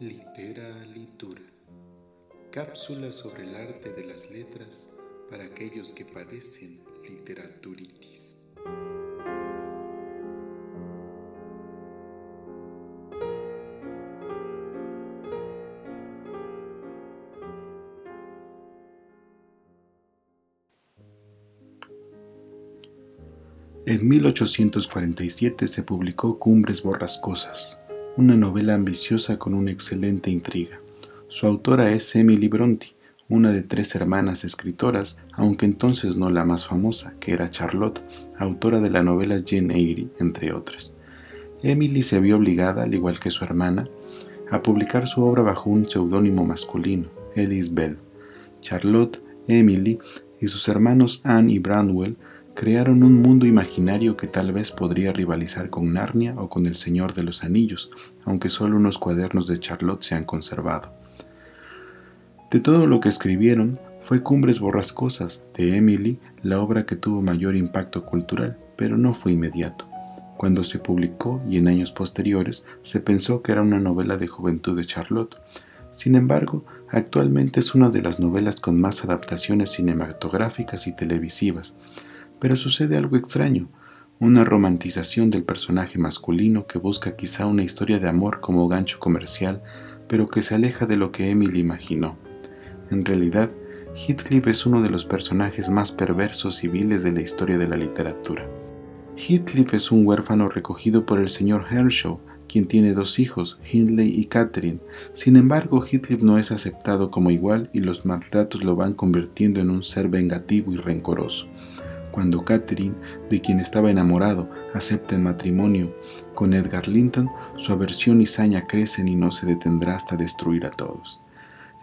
Litera Litura. Cápsula sobre el arte de las letras para aquellos que padecen literaturitis. En 1847 se publicó Cumbres Borrascosas, una novela ambiciosa con una excelente intriga. Su autora es Emily Bronte, una de tres hermanas escritoras, aunque entonces no la más famosa, que era Charlotte, autora de la novela Jane Eyre, entre otras. Emily se vio obligada, al igual que su hermana, a publicar su obra bajo un seudónimo masculino, Ellis Bell. Charlotte, Emily y sus hermanos Anne y Branwell crearon un mundo imaginario que tal vez podría rivalizar con Narnia o con El Señor de los Anillos, aunque solo unos cuadernos de Charlotte se han conservado. De todo lo que escribieron, fue Cumbres Borrascosas de Emily la obra que tuvo mayor impacto cultural, pero no fue inmediato. Cuando se publicó y en años posteriores se pensó que era una novela de juventud de Charlotte. Sin embargo, actualmente es una de las novelas con más adaptaciones cinematográficas y televisivas, pero sucede algo extraño, una romantización del personaje masculino que busca quizá una historia de amor como gancho comercial, pero que se aleja de lo que Emily imaginó. En realidad, Heathcliff es uno de los personajes más perversos y viles de la historia de la literatura. Heathcliff es un huérfano recogido por el señor Henshaw, quien tiene dos hijos, Hindley y Catherine. Sin embargo, Heathcliff no es aceptado como igual y los maltratos lo van convirtiendo en un ser vengativo y rencoroso. Cuando Catherine, de quien estaba enamorado, acepta el matrimonio con Edgar Linton, su aversión y saña crecen y no se detendrá hasta destruir a todos.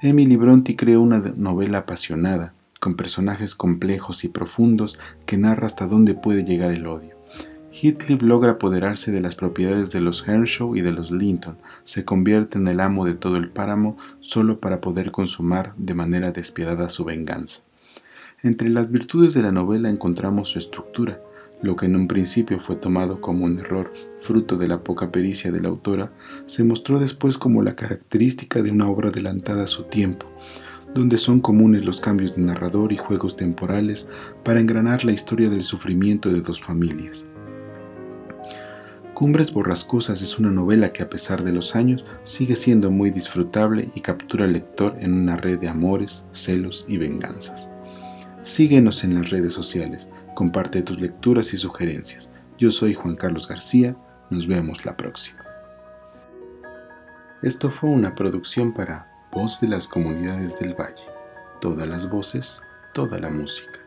Emily Bronte creó una novela apasionada, con personajes complejos y profundos que narra hasta dónde puede llegar el odio. Heathcliff logra apoderarse de las propiedades de los Henshaw y de los Linton, se convierte en el amo de todo el páramo solo para poder consumar de manera despiadada su venganza. Entre las virtudes de la novela encontramos su estructura, lo que en un principio fue tomado como un error, fruto de la poca pericia de la autora, se mostró después como la característica de una obra adelantada a su tiempo, donde son comunes los cambios de narrador y juegos temporales para engranar la historia del sufrimiento de dos familias. Cumbres Borrascosas es una novela que a pesar de los años sigue siendo muy disfrutable y captura al lector en una red de amores, celos y venganzas. Síguenos en las redes sociales, comparte tus lecturas y sugerencias. Yo soy Juan Carlos García, nos vemos la próxima. Esto fue una producción para Voz de las Comunidades del Valle. Todas las voces, toda la música.